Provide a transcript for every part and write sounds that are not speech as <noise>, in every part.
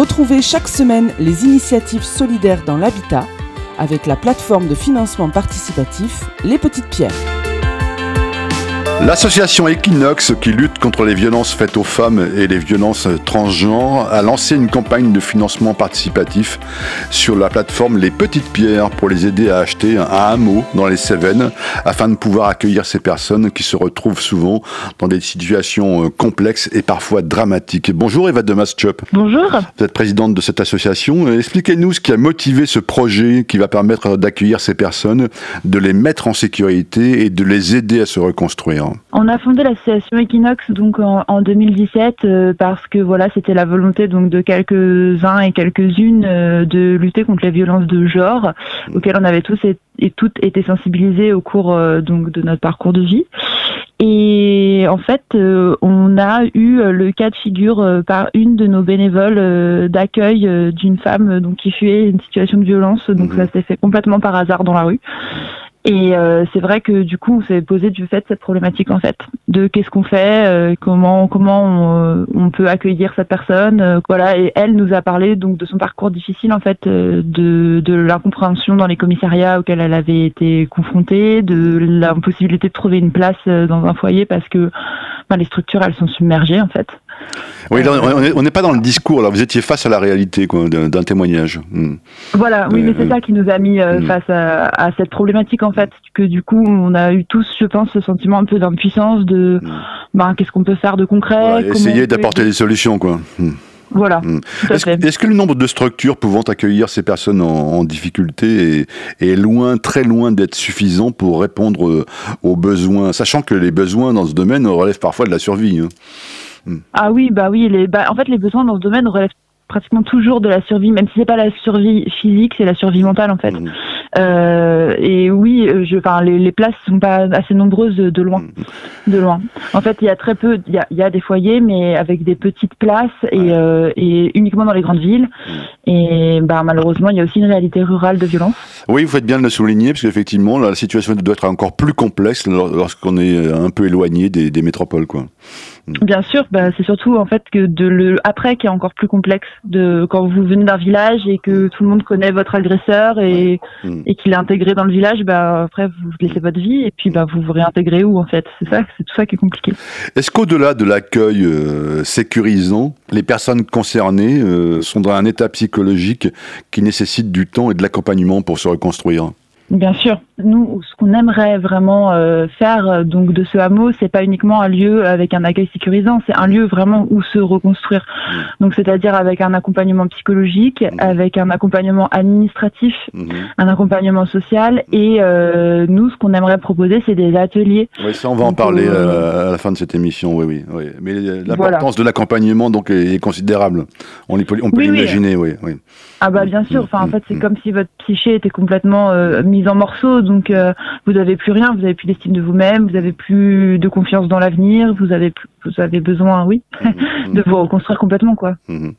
Retrouvez chaque semaine les initiatives solidaires dans l'habitat avec la plateforme de financement participatif Les Petites Pierres. L'association Equinox, qui lutte contre les violences faites aux femmes et les violences transgenres, a lancé une campagne de financement participatif sur la plateforme Les Petites Pierres pour les aider à acheter un hameau dans les Cévennes afin de pouvoir accueillir ces personnes qui se retrouvent souvent dans des situations euh, complexes et parfois dramatiques. Bonjour Eva Demaschop. Bonjour. Vous êtes présidente de cette association. Expliquez-nous ce qui a motivé ce projet qui va permettre d'accueillir ces personnes, de les mettre en sécurité et de les aider à se reconstruire. On a fondé l'association Equinox donc en, 2017 euh, parce que voilà c'était la volonté donc de quelques uns et quelques-unes euh, de lutter contre les violences de genre auxquelles on avait tous et, toutes été sensibilisés au cours euh, donc de notre parcours de vie. Et en fait, on a eu le cas de figure par une de nos bénévoles d'accueil d'une femme donc qui fuyait une situation de violence. Donc mmh. ça s'est fait complètement par hasard dans la rue. Et euh, c'est vrai que du coup, on s'est posé du fait cette problématique en fait, de qu'est-ce qu'on fait, euh, comment comment on, euh, on, peut accueillir cette personne, voilà. Et elle nous a parlé donc de son parcours difficile en fait, de de l'incompréhension dans les commissariats auxquels elle avait été confrontée, de l'impossibilité de trouver une place dans un foyer parce que ben, les structures elles sont submergées en fait. Oui, on n'est pas dans le discours, là. vous étiez face à la réalité d'un témoignage. Hmm. Voilà, oui, mais c'est ça qui nous a mis hmm. face à, à, cette problématique, en fait, que du coup, on a eu tous, je pense, ce sentiment un peu d'impuissance, de hmm. ben, qu'est-ce qu'on peut faire de concret. essayer d'apporter des solutions, quoi. Voilà. Est-ce que le nombre de structures pouvant accueillir ces personnes en, difficulté est, est, loin, très loin d'être suffisant pour répondre euh, aux besoins, sachant que les besoins dans ce domaine relèvent parfois de la survie hein. Hmm. Ah oui, bah oui, les, bah, en fait, les besoins dans ce domaine relèvent pratiquement toujours de la survie, même si c'est pas la survie physique, c'est la survie mentale en fait. Hmm. Euh, et oui, euh, je, enfin, les, les, places sont pas assez nombreuses de loin, hmm. de loin. En fait, il y a très peu, il y a, y a, des foyers, mais avec des petites places et, euh, et uniquement dans les grandes villes. Et bah, malheureusement, il y a aussi une réalité rurale de violence. Oui, vous faites bien de le souligner, parce qu'effectivement, la situation doit être encore plus complexe lorsqu'on est un peu éloigné des, des métropoles, quoi. Mm. Bien sûr, bah, c'est surtout en fait que de le après qui est encore plus complexe de quand vous venez d'un village et que tout le monde connaît votre agresseur et, mm. et qu'il est intégré dans le village, bah après vous laissez votre vie et puis bah vous vous réintégrez où en fait. C'est ça, c'est tout ça qui est compliqué. Est-ce qu'au-delà de l'accueil euh, sécurisant, les personnes concernées euh, sont dans un état psychologique qui nécessite du temps et de l'accompagnement pour se reconstruire? Bien sûr. Nous, ce qu'on aimerait vraiment euh, faire euh, donc de ce hameau, c'est pas uniquement un lieu avec un accueil sécurisant, c'est un lieu vraiment où se reconstruire. Mmh. Donc, c'est-à-dire avec un accompagnement psychologique, mmh. avec un accompagnement administratif, mmh. un accompagnement social, et euh, nous, ce qu'on aimerait proposer, c'est des ateliers. Oui, ça, on va en parler à la fin de cette émission. Oui, oui, oui. Mais l'importance de l'accompagnement donc est, considérable. On, peut, on peut l'imaginer, oui. oui. Ah bah bien sûr. Enfin, en fait, c'est comme si votre psyché était complètement mise en morceaux donc euh, vous n'avez plus rien, vous n'avez plus d'estime de vous-même, vous n'avez plus de confiance dans l'avenir, vous avez vous avez besoin, oui, mmh. <laughs> de vous reconstruire complètement, quoi. Mmh.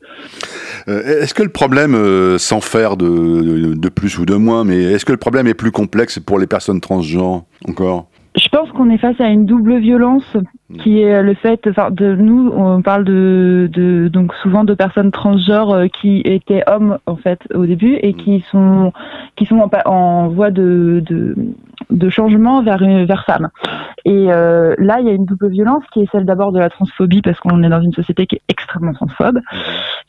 Euh, est-ce que le problème, euh, sans faire de, de, plus ou de moins, mais est-ce que le problème est plus complexe pour les personnes transgenres encore? Je pense qu'on est face à une double violence qui est le fait, enfin, de nous, on parle de, de donc souvent de personnes transgenres euh, qui étaient hommes en fait au début et qui sont qui sont en, en voie de, de, de changement vers vers femme. Et euh, là, il y a une double violence qui est celle d'abord de la transphobie parce qu'on est dans une société qui est extrêmement transphobe,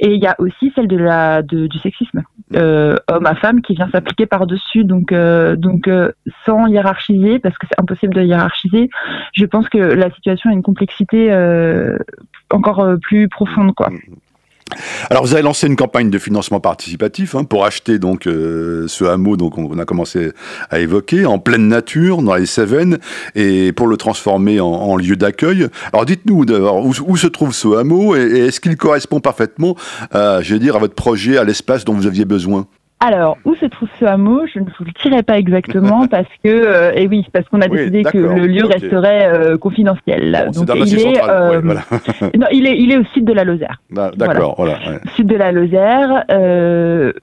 et il y a aussi celle de la de, du sexisme, euh, homme à femme, qui vient s'appliquer par dessus, donc euh, donc euh, sans hiérarchiser parce que c'est impossible de hiérarchiser. Je pense que la situation a une complexité euh, encore plus profonde, quoi. Alors vous avez lancé une campagne de financement participatif hein, pour acheter donc euh, ce hameau donc on a commencé à évoquer en pleine nature dans les Cévennes et pour le transformer en, lieu d'accueil. Alors dites-nous d'abord où, se trouve ce hameau et, est-ce qu'il correspond parfaitement je dire, à votre projet, à l'espace dont vous aviez besoin? Alors, où se trouve ce hameau? Je ne vous le dirai pas exactement <laughs> parce que, euh, et oui, parce qu'on a décidé que le lieu resterait euh, confidentiel. Donc, il est, euh, <laughs> non, il est, il est au sud de la Lozère. D'accord, voilà. Sud de la Lozère.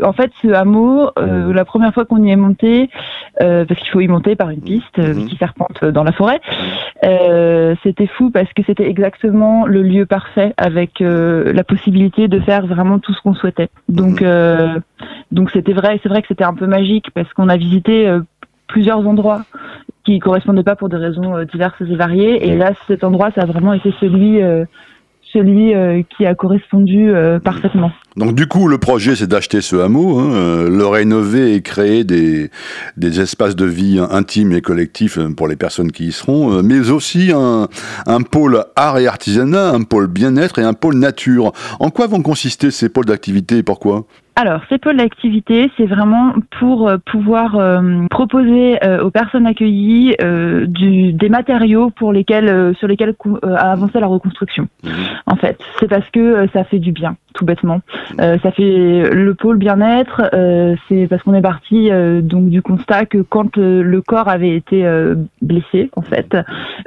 en fait, ce hameau, la première fois qu'on y est monté, parce qu'il faut y monter par une piste mhm. qui serpente dans la forêt, c'était fou parce que c'était exactement le lieu parfait avec la possibilité de faire vraiment tout ce qu'on souhaitait. Donc, mhm. Donc c'était vrai, c'est vrai que c'était un peu magique parce qu'on a visité euh, plusieurs endroits qui correspondaient pas pour des raisons euh, diverses et variées. Et là, cet endroit, ça a vraiment été celui euh, celui qui a correspondu parfaitement. Donc du coup, le projet, c'est d'acheter ce hameau, hein, le rénover et créer des, des espaces de vie intimes et collectifs pour les personnes qui y seront, mais aussi un, un pôle art et artisanat, un pôle bien-être et un pôle nature. En quoi vont consister ces pôles d'activité et pourquoi? Alors, ces pôles d'activité, c'est vraiment pour euh, pouvoir euh, proposer euh, aux personnes accueillies du, des matériaux pour lesquels, sur lesquels avancer la reconstruction. Mhm. En fait, c'est parce que ça fait du bien, tout bêtement. ça fait le pôle bien-être. c'est parce qu'on est parti donc du constat que quand le corps avait été blessé, en fait,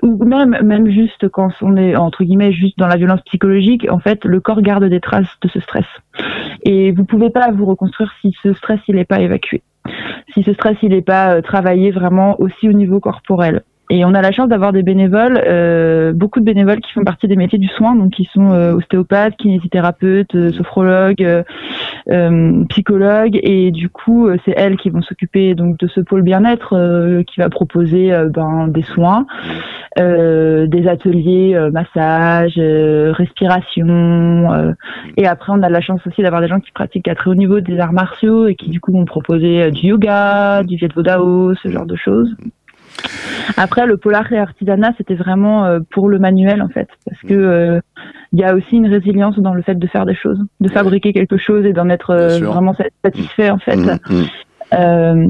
ou même même juste quand on est entre guillemets juste dans la violence psychologique, en fait, le corps garde des traces de ce stress. Et vous pouvez pas vous reconstruire si ce stress il n'est pas évacué, si ce stress il n'est pas euh, travaillé vraiment aussi au niveau corporel. Et on a la chance d'avoir des bénévoles, euh, beaucoup de bénévoles qui font partie des métiers du soin, donc qui sont euh, ostéopathes, kinésithérapeutes, euh, sophrologues, psychologues, et du coup c'est elles qui vont s'occuper donc de ce pôle bien-être qui va proposer ben, des soins, des ateliers massage, respiration, et après on a la chance aussi d'avoir des gens qui pratiquent à très haut niveau des arts martiaux et qui du coup vont proposer du yoga, du Viet Vodao, ce genre de choses. Après, le polar et artisanat, c'était vraiment euh, pour le manuel en fait, parce que euh, il y a aussi une résilience dans le fait de faire des choses, de fabriquer quelque chose et d'en être euh, vraiment satisfait en fait. Euh,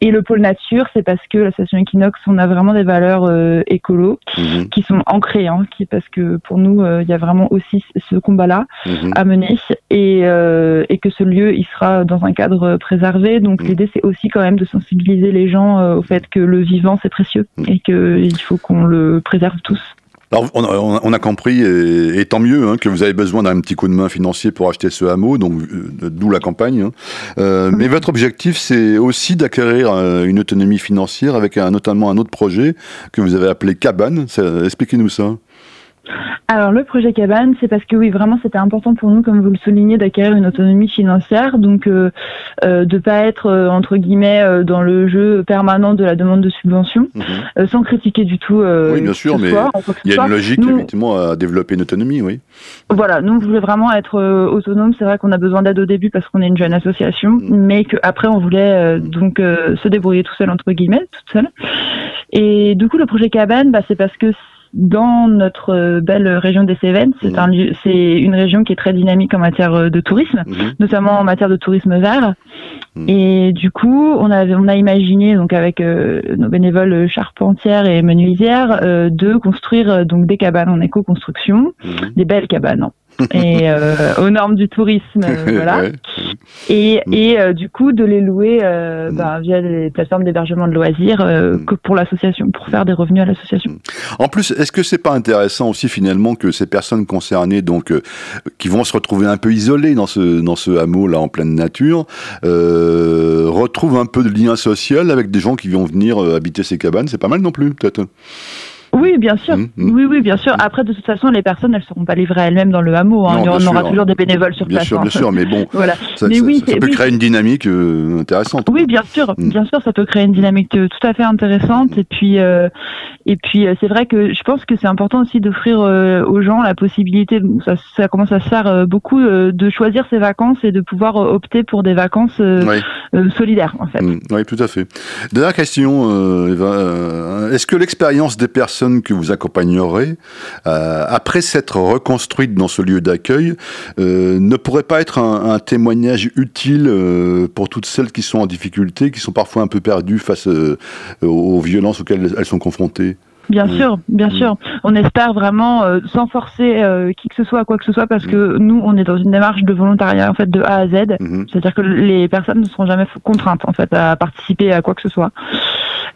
et le pôle nature, c'est parce que l'association Equinox, on a vraiment des valeurs euh, écolo mhm. qui sont ancrées, hein, qui, parce que pour nous, euh, il y a vraiment aussi ce combat-là mhm. à mener et, et que ce lieu, il sera dans un cadre préservé. Donc mhm. l'idée, c'est aussi quand même de sensibiliser les gens au fait que le vivant, c'est précieux et qu'il faut qu'on le préserve tous. Alors, on a, compris, et, tant mieux, hein, que vous avez besoin d'un petit coup de main financier pour acheter ce hameau, donc euh, d'où la campagne. Hein. Euh, mais votre objectif, c'est aussi d'acquérir euh, une autonomie financière avec un, notamment un autre projet que vous avez appelé Cabane. Expliquez-nous ça. Alors le projet cabane, c'est parce que oui, vraiment, c'était important pour nous, comme vous le soulignez, d'acquérir une autonomie financière, donc euh, euh de pas être euh, entre guillemets euh, dans le jeu permanent de la demande de subvention, mhm. sans critiquer du tout. oui, bien sûr, mais il y a une logique effectivement à développer une autonomie, oui. Voilà, nous on voulait vraiment être autonome. C'est vrai qu'on a besoin d'aide au début parce qu'on est une jeune association, mhm. mais qu'après on voulait donc se débrouiller tout seul entre guillemets, toute seule. Et du coup, le projet cabane, bah, c'est parce que dans notre euh, belle région des Cévennes. C'est un c'est une région qui est très dynamique en matière euh, de tourisme, mhm. notamment en matière de tourisme vert. Mhm. Et du coup, on a on a imaginé donc avec euh, nos bénévoles charpentières et menuisières de construire donc des cabanes en éco-construction, mhm. des belles cabanes <laughs> et euh, aux normes du tourisme, euh, voilà. Et, mm. et euh, du coup de les louer euh, mm. bah, via les plateformes d'hébergement de loisirs mm. que pour l'association, pour faire des revenus à l'association. En plus, est-ce que c'est pas intéressant aussi finalement que ces personnes concernées, donc qui vont se retrouver un peu isolées dans ce dans ce hameau là en pleine nature, retrouvent un peu de lien social avec des gens qui vont venir habiter ces cabanes? C'est pas mal non plus, peut-être. Oui, bien sûr. Mmh, mmh. Oui, oui, bien sûr. Après, de toute façon, les personnes, elles seront pas livrées elles-mêmes dans le hameau. Hein. on aura toujours des bénévoles sur bien place. Sûr, bien sûr, hein. mais bon, <laughs> voilà. ça, mais oui, ça, peut créer une dynamique euh, intéressante. Oui, bien sûr, mmh. bien sûr, ça peut créer une dynamique euh, tout à fait intéressante. Et puis, euh, et puis, c'est vrai que je pense que c'est important aussi d'offrir aux gens la possibilité. Ça, ça commence à se faire beaucoup de choisir ses vacances et de pouvoir opter pour des vacances solidaires, en fait. Oui, tout à fait. Dernière question, Eva. Est-ce que l'expérience des personnes que vous accompagnez euh, après s'être reconstruite dans ce lieu d'accueil, euh, ne pourrait pas être un, témoignage utile euh, pour toutes celles qui sont en difficulté, qui sont parfois un peu perdues face aux violences auxquelles elles sont confrontées? Bien sûr, bien sûr. On espère vraiment, sans forcer qui que ce soit à quoi que ce soit, parce que nous, on est dans une démarche de volontariat en fait de A à Z. C'est-à-dire que les personnes ne seront jamais contraintes en fait à participer à quoi que ce soit.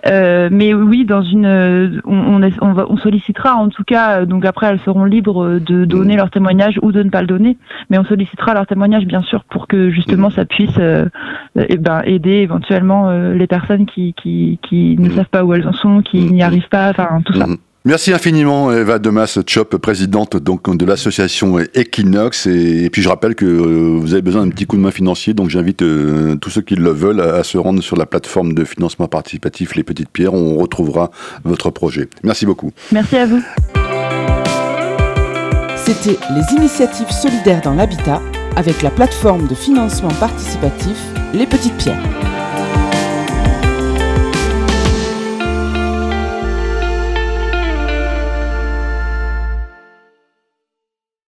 Euh, mais oui, dans une, on, on, va, on, sollicitera en tout cas. Donc après, elles seront libres de donner mmh. leur témoignage ou de ne pas le donner, mais on sollicitera leur témoignage bien sûr pour que justement mmh. ça puisse euh, eh ben, aider éventuellement euh, les personnes qui, qui, qui ne mmh. savent pas où elles en sont, qui n'y arrivent pas, enfin tout ça. Merci infiniment Eva Demas Chop, présidente donc de l'association Equinox. Et, puis je rappelle que euh, vous avez besoin d'un petit coup de main financier, donc j'invite euh, tous ceux qui le veulent à, se rendre sur la plateforme de financement participatif Les Petites Pierres. On retrouvera votre projet. Merci beaucoup. Merci à vous. C'était les initiatives solidaires dans l'habitat avec la plateforme de financement participatif Les Petites Pierres.